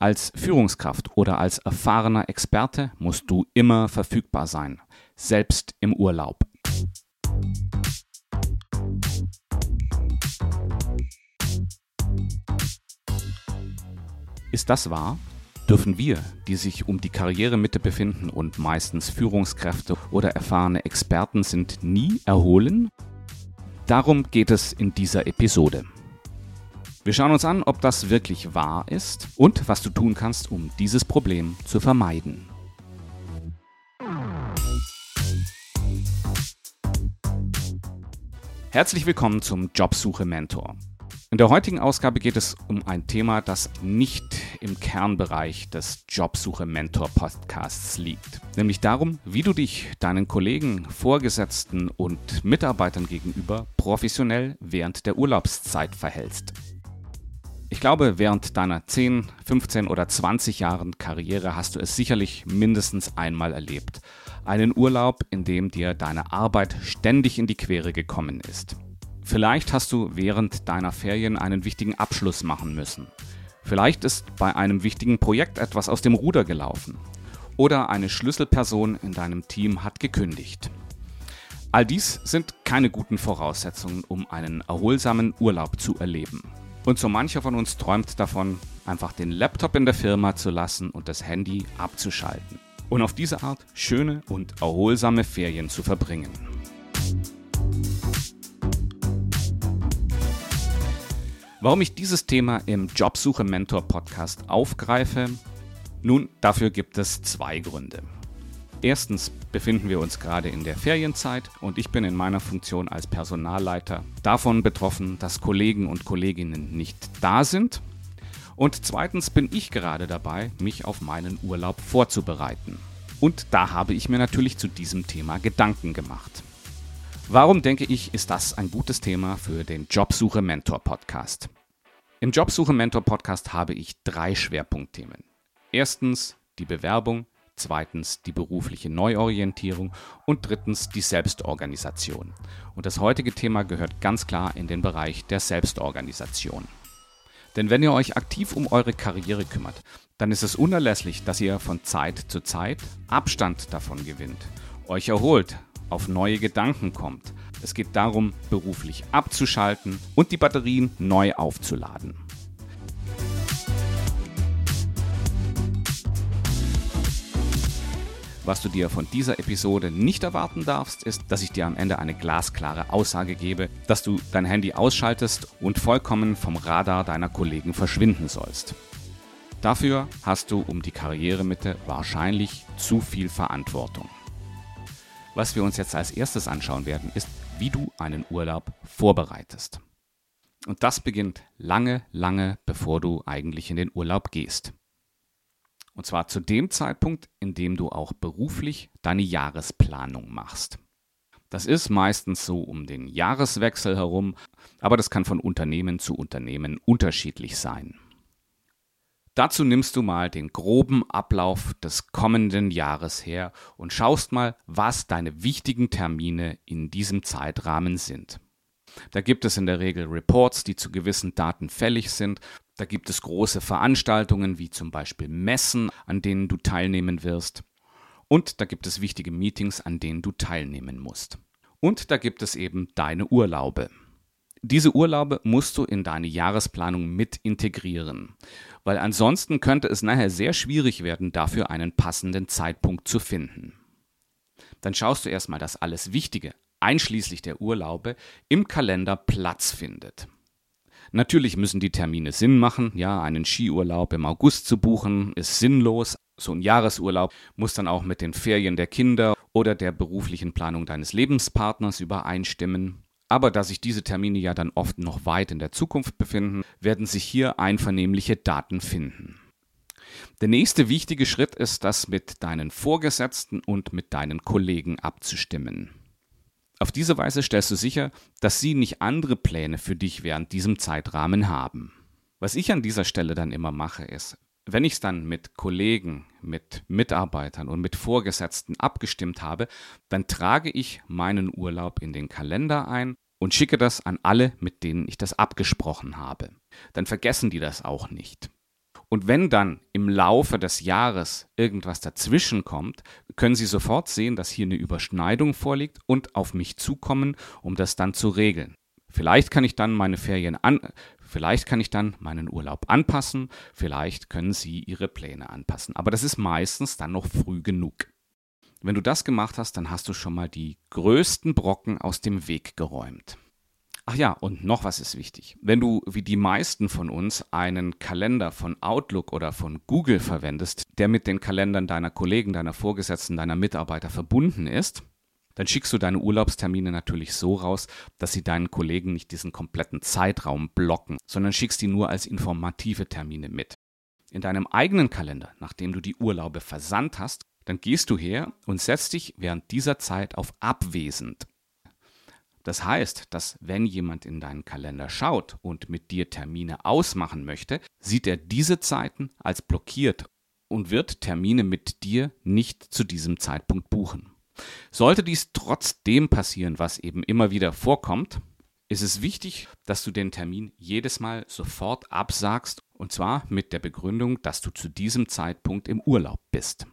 Als Führungskraft oder als erfahrener Experte musst du immer verfügbar sein, selbst im Urlaub. Ist das wahr? Dürfen wir, die sich um die Karrieremitte befinden und meistens Führungskräfte oder erfahrene Experten sind, nie erholen? Darum geht es in dieser Episode. Wir schauen uns an, ob das wirklich wahr ist und was du tun kannst, um dieses Problem zu vermeiden. Herzlich willkommen zum Jobsuche Mentor. In der heutigen Ausgabe geht es um ein Thema, das nicht im Kernbereich des Jobsuche Mentor Podcasts liegt, nämlich darum, wie du dich deinen Kollegen, Vorgesetzten und Mitarbeitern gegenüber professionell während der Urlaubszeit verhältst. Ich glaube, während deiner 10, 15 oder 20 Jahren Karriere hast du es sicherlich mindestens einmal erlebt. Einen Urlaub, in dem dir deine Arbeit ständig in die Quere gekommen ist. Vielleicht hast du während deiner Ferien einen wichtigen Abschluss machen müssen. Vielleicht ist bei einem wichtigen Projekt etwas aus dem Ruder gelaufen. Oder eine Schlüsselperson in deinem Team hat gekündigt. All dies sind keine guten Voraussetzungen, um einen erholsamen Urlaub zu erleben. Und so mancher von uns träumt davon, einfach den Laptop in der Firma zu lassen und das Handy abzuschalten. Und auf diese Art schöne und erholsame Ferien zu verbringen. Warum ich dieses Thema im Jobsuche Mentor Podcast aufgreife? Nun, dafür gibt es zwei Gründe. Erstens befinden wir uns gerade in der Ferienzeit und ich bin in meiner Funktion als Personalleiter davon betroffen, dass Kollegen und Kolleginnen nicht da sind. Und zweitens bin ich gerade dabei, mich auf meinen Urlaub vorzubereiten. Und da habe ich mir natürlich zu diesem Thema Gedanken gemacht. Warum denke ich, ist das ein gutes Thema für den Jobsuche Mentor Podcast? Im Jobsuche Mentor Podcast habe ich drei Schwerpunktthemen. Erstens die Bewerbung, zweitens die berufliche Neuorientierung und drittens die Selbstorganisation. Und das heutige Thema gehört ganz klar in den Bereich der Selbstorganisation. Denn wenn ihr euch aktiv um eure Karriere kümmert, dann ist es unerlässlich, dass ihr von Zeit zu Zeit Abstand davon gewinnt, euch erholt, auf neue Gedanken kommt. Es geht darum, beruflich abzuschalten und die Batterien neu aufzuladen. Was du dir von dieser Episode nicht erwarten darfst, ist, dass ich dir am Ende eine glasklare Aussage gebe, dass du dein Handy ausschaltest und vollkommen vom Radar deiner Kollegen verschwinden sollst. Dafür hast du um die Karrieremitte wahrscheinlich zu viel Verantwortung. Was wir uns jetzt als erstes anschauen werden, ist, wie du einen Urlaub vorbereitest. Und das beginnt lange, lange bevor du eigentlich in den Urlaub gehst. Und zwar zu dem Zeitpunkt, in dem du auch beruflich deine Jahresplanung machst. Das ist meistens so um den Jahreswechsel herum, aber das kann von Unternehmen zu Unternehmen unterschiedlich sein. Dazu nimmst du mal den groben Ablauf des kommenden Jahres her und schaust mal, was deine wichtigen Termine in diesem Zeitrahmen sind. Da gibt es in der Regel Reports, die zu gewissen Daten fällig sind. Da gibt es große Veranstaltungen wie zum Beispiel Messen, an denen du teilnehmen wirst. Und da gibt es wichtige Meetings, an denen du teilnehmen musst. Und da gibt es eben deine Urlaube. Diese Urlaube musst du in deine Jahresplanung mit integrieren weil ansonsten könnte es nachher sehr schwierig werden, dafür einen passenden Zeitpunkt zu finden. Dann schaust du erstmal, dass alles Wichtige, einschließlich der Urlaube, im Kalender Platz findet. Natürlich müssen die Termine Sinn machen. Ja, einen Skiurlaub im August zu buchen ist sinnlos. So ein Jahresurlaub muss dann auch mit den Ferien der Kinder oder der beruflichen Planung deines Lebenspartners übereinstimmen. Aber da sich diese Termine ja dann oft noch weit in der Zukunft befinden, werden sich hier einvernehmliche Daten finden. Der nächste wichtige Schritt ist, das mit deinen Vorgesetzten und mit deinen Kollegen abzustimmen. Auf diese Weise stellst du sicher, dass sie nicht andere Pläne für dich während diesem Zeitrahmen haben. Was ich an dieser Stelle dann immer mache, ist, wenn ich es dann mit Kollegen, mit Mitarbeitern und mit Vorgesetzten abgestimmt habe, dann trage ich meinen Urlaub in den Kalender ein und schicke das an alle, mit denen ich das abgesprochen habe. Dann vergessen die das auch nicht. Und wenn dann im Laufe des Jahres irgendwas dazwischen kommt, können Sie sofort sehen, dass hier eine Überschneidung vorliegt und auf mich zukommen, um das dann zu regeln. Vielleicht kann ich dann meine Ferien an, vielleicht kann ich dann meinen Urlaub anpassen, vielleicht können Sie Ihre Pläne anpassen. Aber das ist meistens dann noch früh genug. Wenn du das gemacht hast, dann hast du schon mal die größten Brocken aus dem Weg geräumt. Ach ja, und noch was ist wichtig. Wenn du wie die meisten von uns einen Kalender von Outlook oder von Google verwendest, der mit den Kalendern deiner Kollegen, deiner Vorgesetzten, deiner Mitarbeiter verbunden ist, dann schickst du deine Urlaubstermine natürlich so raus, dass sie deinen Kollegen nicht diesen kompletten Zeitraum blocken, sondern schickst die nur als informative Termine mit. In deinem eigenen Kalender, nachdem du die Urlaube versandt hast, dann gehst du her und setzt dich während dieser Zeit auf abwesend das heißt, dass wenn jemand in deinen Kalender schaut und mit dir Termine ausmachen möchte, sieht er diese Zeiten als blockiert und wird Termine mit dir nicht zu diesem Zeitpunkt buchen. Sollte dies trotzdem passieren, was eben immer wieder vorkommt, ist es wichtig, dass du den Termin jedes Mal sofort absagst und zwar mit der Begründung, dass du zu diesem Zeitpunkt im Urlaub bist.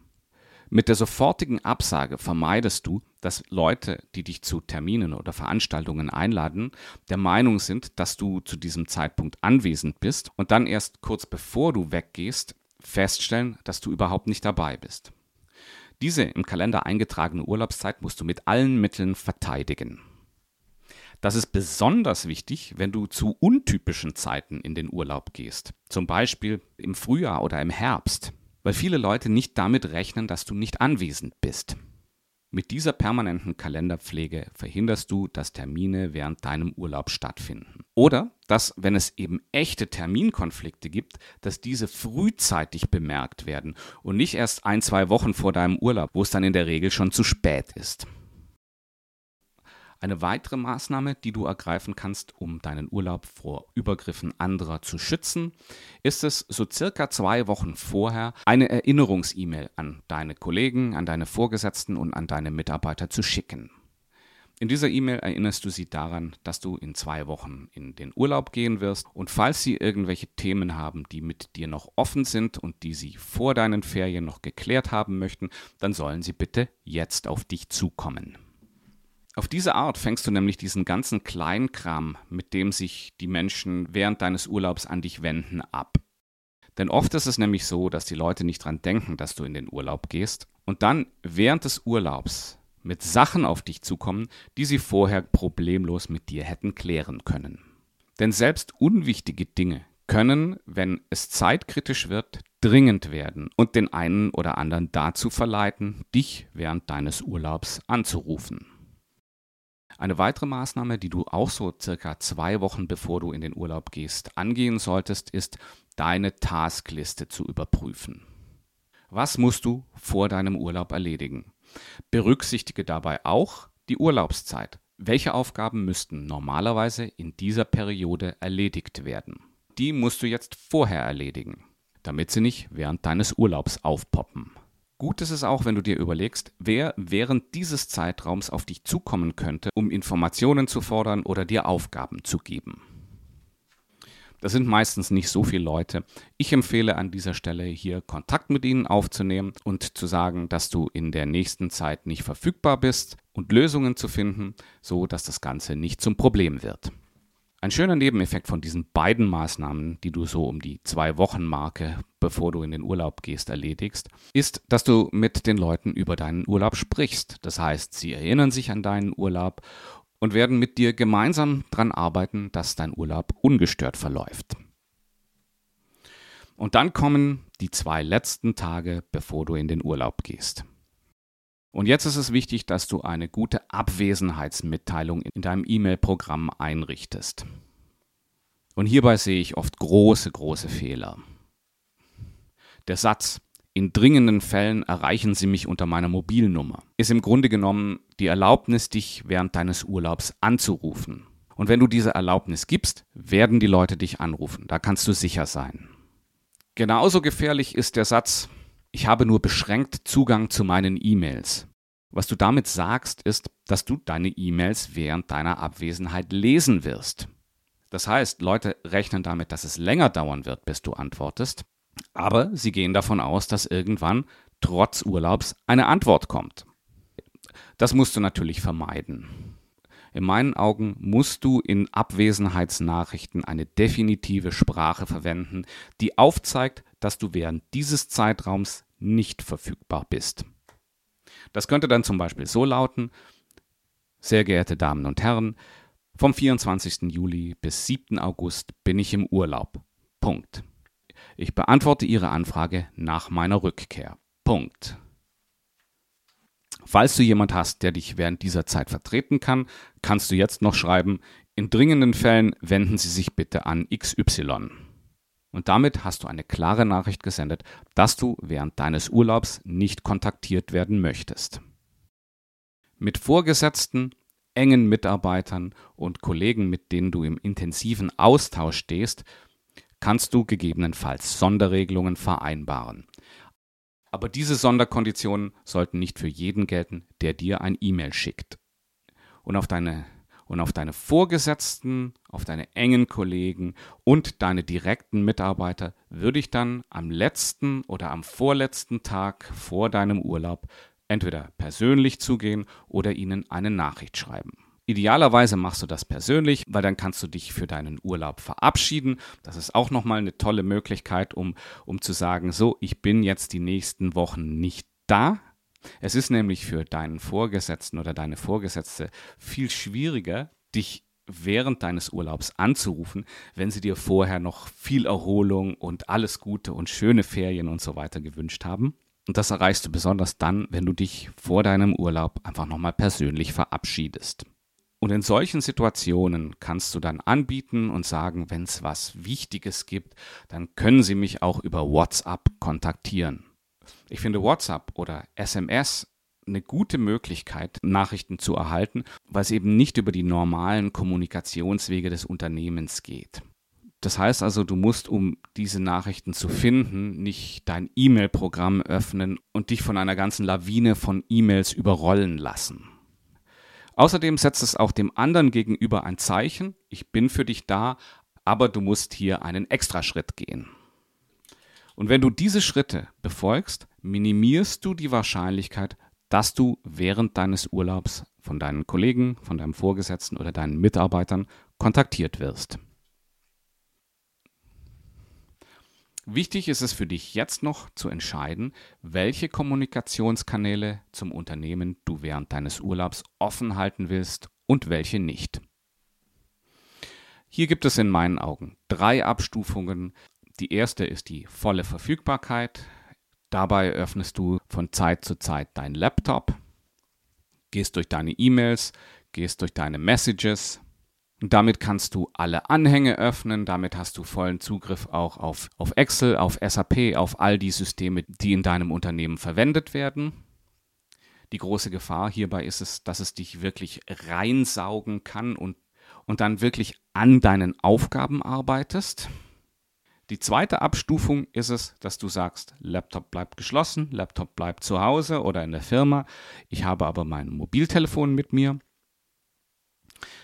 Mit der sofortigen Absage vermeidest du, dass Leute, die dich zu Terminen oder Veranstaltungen einladen, der Meinung sind, dass du zu diesem Zeitpunkt anwesend bist und dann erst kurz bevor du weggehst, feststellen, dass du überhaupt nicht dabei bist. Diese im Kalender eingetragene Urlaubszeit musst du mit allen Mitteln verteidigen. Das ist besonders wichtig, wenn du zu untypischen Zeiten in den Urlaub gehst, zum Beispiel im Frühjahr oder im Herbst weil viele Leute nicht damit rechnen, dass du nicht anwesend bist. Mit dieser permanenten Kalenderpflege verhinderst du, dass Termine während deinem Urlaub stattfinden. Oder dass, wenn es eben echte Terminkonflikte gibt, dass diese frühzeitig bemerkt werden und nicht erst ein, zwei Wochen vor deinem Urlaub, wo es dann in der Regel schon zu spät ist. Eine weitere Maßnahme, die du ergreifen kannst, um deinen Urlaub vor Übergriffen anderer zu schützen, ist es, so circa zwei Wochen vorher eine Erinnerungs-E-Mail an deine Kollegen, an deine Vorgesetzten und an deine Mitarbeiter zu schicken. In dieser E-Mail erinnerst du sie daran, dass du in zwei Wochen in den Urlaub gehen wirst und falls sie irgendwelche Themen haben, die mit dir noch offen sind und die sie vor deinen Ferien noch geklärt haben möchten, dann sollen sie bitte jetzt auf dich zukommen. Auf diese Art fängst du nämlich diesen ganzen Kleinkram, mit dem sich die Menschen während deines Urlaubs an dich wenden, ab. Denn oft ist es nämlich so, dass die Leute nicht dran denken, dass du in den Urlaub gehst und dann während des Urlaubs mit Sachen auf dich zukommen, die sie vorher problemlos mit dir hätten klären können. Denn selbst unwichtige Dinge können, wenn es zeitkritisch wird, dringend werden und den einen oder anderen dazu verleiten, dich während deines Urlaubs anzurufen. Eine weitere Maßnahme, die du auch so circa zwei Wochen bevor du in den Urlaub gehst angehen solltest, ist deine Taskliste zu überprüfen. Was musst du vor deinem Urlaub erledigen? Berücksichtige dabei auch die Urlaubszeit. Welche Aufgaben müssten normalerweise in dieser Periode erledigt werden? Die musst du jetzt vorher erledigen, damit sie nicht während deines Urlaubs aufpoppen. Gut ist es auch, wenn du dir überlegst, wer während dieses Zeitraums auf dich zukommen könnte, um Informationen zu fordern oder dir Aufgaben zu geben. Das sind meistens nicht so viele Leute. Ich empfehle an dieser Stelle hier Kontakt mit ihnen aufzunehmen und zu sagen, dass du in der nächsten Zeit nicht verfügbar bist und Lösungen zu finden, so dass das Ganze nicht zum Problem wird. Ein schöner Nebeneffekt von diesen beiden Maßnahmen, die du so um die zwei Wochen Marke, bevor du in den Urlaub gehst, erledigst, ist, dass du mit den Leuten über deinen Urlaub sprichst. Das heißt, sie erinnern sich an deinen Urlaub und werden mit dir gemeinsam daran arbeiten, dass dein Urlaub ungestört verläuft. Und dann kommen die zwei letzten Tage, bevor du in den Urlaub gehst. Und jetzt ist es wichtig, dass du eine gute Abwesenheitsmitteilung in deinem E-Mail-Programm einrichtest. Und hierbei sehe ich oft große, große Fehler. Der Satz, in dringenden Fällen erreichen Sie mich unter meiner Mobilnummer, ist im Grunde genommen die Erlaubnis, dich während deines Urlaubs anzurufen. Und wenn du diese Erlaubnis gibst, werden die Leute dich anrufen. Da kannst du sicher sein. Genauso gefährlich ist der Satz, ich habe nur beschränkt Zugang zu meinen E-Mails. Was du damit sagst, ist, dass du deine E-Mails während deiner Abwesenheit lesen wirst. Das heißt, Leute rechnen damit, dass es länger dauern wird, bis du antwortest. Aber sie gehen davon aus, dass irgendwann trotz Urlaubs eine Antwort kommt. Das musst du natürlich vermeiden. In meinen Augen musst du in Abwesenheitsnachrichten eine definitive Sprache verwenden, die aufzeigt, dass du während dieses Zeitraums nicht verfügbar bist. Das könnte dann zum Beispiel so lauten, sehr geehrte Damen und Herren, vom 24. Juli bis 7. August bin ich im Urlaub. Punkt. Ich beantworte Ihre Anfrage nach meiner Rückkehr. Punkt. Falls du jemand hast, der dich während dieser Zeit vertreten kann, kannst du jetzt noch schreiben, in dringenden Fällen wenden Sie sich bitte an XY. Und damit hast du eine klare Nachricht gesendet, dass du während deines Urlaubs nicht kontaktiert werden möchtest. Mit Vorgesetzten, engen Mitarbeitern und Kollegen, mit denen du im intensiven Austausch stehst, kannst du gegebenenfalls Sonderregelungen vereinbaren. Aber diese Sonderkonditionen sollten nicht für jeden gelten, der dir ein E-Mail schickt. Und auf deine und auf deine Vorgesetzten, auf deine engen Kollegen und deine direkten Mitarbeiter würde ich dann am letzten oder am vorletzten Tag vor deinem Urlaub entweder persönlich zugehen oder ihnen eine Nachricht schreiben. Idealerweise machst du das persönlich, weil dann kannst du dich für deinen Urlaub verabschieden. Das ist auch nochmal eine tolle Möglichkeit, um, um zu sagen, so, ich bin jetzt die nächsten Wochen nicht da. Es ist nämlich für deinen Vorgesetzten oder deine Vorgesetzte viel schwieriger, dich während deines Urlaubs anzurufen, wenn sie dir vorher noch viel Erholung und alles Gute und schöne Ferien und so weiter gewünscht haben. Und das erreichst du besonders dann, wenn du dich vor deinem Urlaub einfach nochmal persönlich verabschiedest. Und in solchen Situationen kannst du dann anbieten und sagen, wenn es was Wichtiges gibt, dann können Sie mich auch über WhatsApp kontaktieren. Ich finde WhatsApp oder SMS eine gute Möglichkeit, Nachrichten zu erhalten, weil es eben nicht über die normalen Kommunikationswege des Unternehmens geht. Das heißt also, du musst, um diese Nachrichten zu finden, nicht dein E-Mail-Programm öffnen und dich von einer ganzen Lawine von E-Mails überrollen lassen. Außerdem setzt es auch dem anderen gegenüber ein Zeichen, ich bin für dich da, aber du musst hier einen Extraschritt gehen. Und wenn du diese Schritte befolgst, minimierst du die Wahrscheinlichkeit, dass du während deines Urlaubs von deinen Kollegen, von deinem Vorgesetzten oder deinen Mitarbeitern kontaktiert wirst. Wichtig ist es für dich jetzt noch zu entscheiden, welche Kommunikationskanäle zum Unternehmen du während deines Urlaubs offen halten willst und welche nicht. Hier gibt es in meinen Augen drei Abstufungen. Die erste ist die volle Verfügbarkeit. Dabei öffnest du von Zeit zu Zeit deinen Laptop, gehst durch deine E-Mails, gehst durch deine Messages, und damit kannst du alle Anhänge öffnen, damit hast du vollen Zugriff auch auf, auf Excel, auf SAP, auf all die Systeme, die in deinem Unternehmen verwendet werden. Die große Gefahr hierbei ist es, dass es dich wirklich reinsaugen kann und, und dann wirklich an deinen Aufgaben arbeitest. Die zweite Abstufung ist es, dass du sagst, Laptop bleibt geschlossen, Laptop bleibt zu Hause oder in der Firma. Ich habe aber mein Mobiltelefon mit mir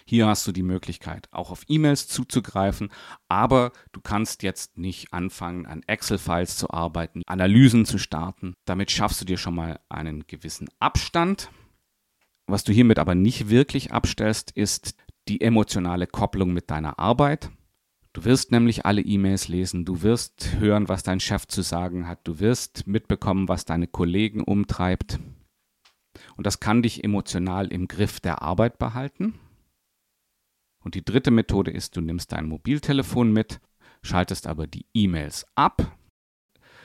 hier hast du die Möglichkeit, auch auf E-Mails zuzugreifen, aber du kannst jetzt nicht anfangen, an Excel-Files zu arbeiten, Analysen zu starten. Damit schaffst du dir schon mal einen gewissen Abstand. Was du hiermit aber nicht wirklich abstellst, ist die emotionale Kopplung mit deiner Arbeit. Du wirst nämlich alle E-Mails lesen, du wirst hören, was dein Chef zu sagen hat, du wirst mitbekommen, was deine Kollegen umtreibt. Und das kann dich emotional im Griff der Arbeit behalten. Und die dritte Methode ist, du nimmst dein Mobiltelefon mit, schaltest aber die E-Mails ab.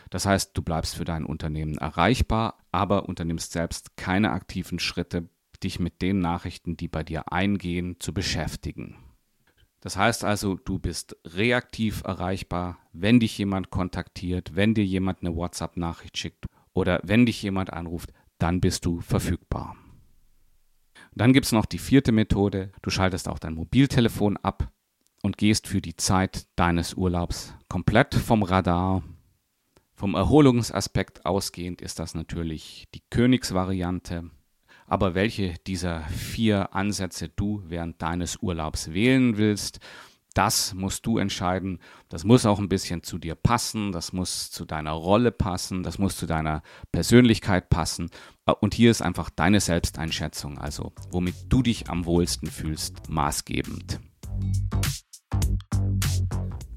Das heißt, du bleibst für dein Unternehmen erreichbar, aber unternimmst selbst keine aktiven Schritte, dich mit den Nachrichten, die bei dir eingehen, zu beschäftigen. Das heißt also, du bist reaktiv erreichbar, wenn dich jemand kontaktiert, wenn dir jemand eine WhatsApp-Nachricht schickt oder wenn dich jemand anruft, dann bist du verfügbar. Dann gibt es noch die vierte Methode. Du schaltest auch dein Mobiltelefon ab und gehst für die Zeit deines Urlaubs komplett vom Radar. Vom Erholungsaspekt ausgehend ist das natürlich die Königsvariante. Aber welche dieser vier Ansätze du während deines Urlaubs wählen willst, das musst du entscheiden. Das muss auch ein bisschen zu dir passen, das muss zu deiner Rolle passen, das muss zu deiner Persönlichkeit passen. Und hier ist einfach deine Selbsteinschätzung, also womit du dich am wohlsten fühlst, maßgebend.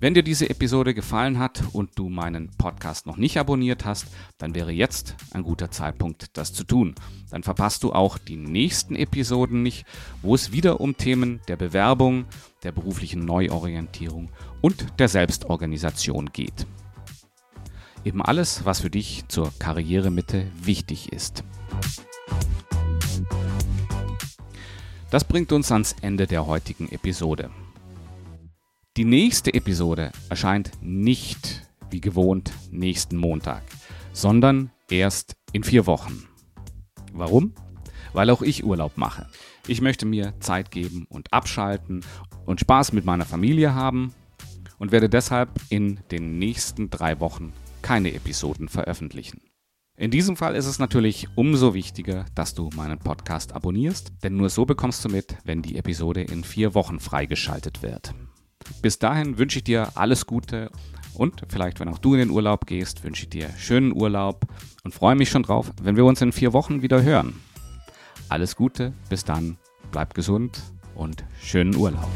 Wenn dir diese Episode gefallen hat und du meinen Podcast noch nicht abonniert hast, dann wäre jetzt ein guter Zeitpunkt, das zu tun. Dann verpasst du auch die nächsten Episoden nicht, wo es wieder um Themen der Bewerbung, der beruflichen Neuorientierung und der Selbstorganisation geht. Eben alles, was für dich zur Karrieremitte wichtig ist. Das bringt uns ans Ende der heutigen Episode. Die nächste Episode erscheint nicht wie gewohnt nächsten Montag, sondern erst in vier Wochen. Warum? Weil auch ich Urlaub mache. Ich möchte mir Zeit geben und abschalten und Spaß mit meiner Familie haben und werde deshalb in den nächsten drei Wochen keine Episoden veröffentlichen. In diesem Fall ist es natürlich umso wichtiger, dass du meinen Podcast abonnierst, denn nur so bekommst du mit, wenn die Episode in vier Wochen freigeschaltet wird. Bis dahin wünsche ich dir alles Gute und vielleicht, wenn auch du in den Urlaub gehst, wünsche ich dir schönen Urlaub und freue mich schon drauf, wenn wir uns in vier Wochen wieder hören. Alles Gute, bis dann, bleib gesund und schönen Urlaub.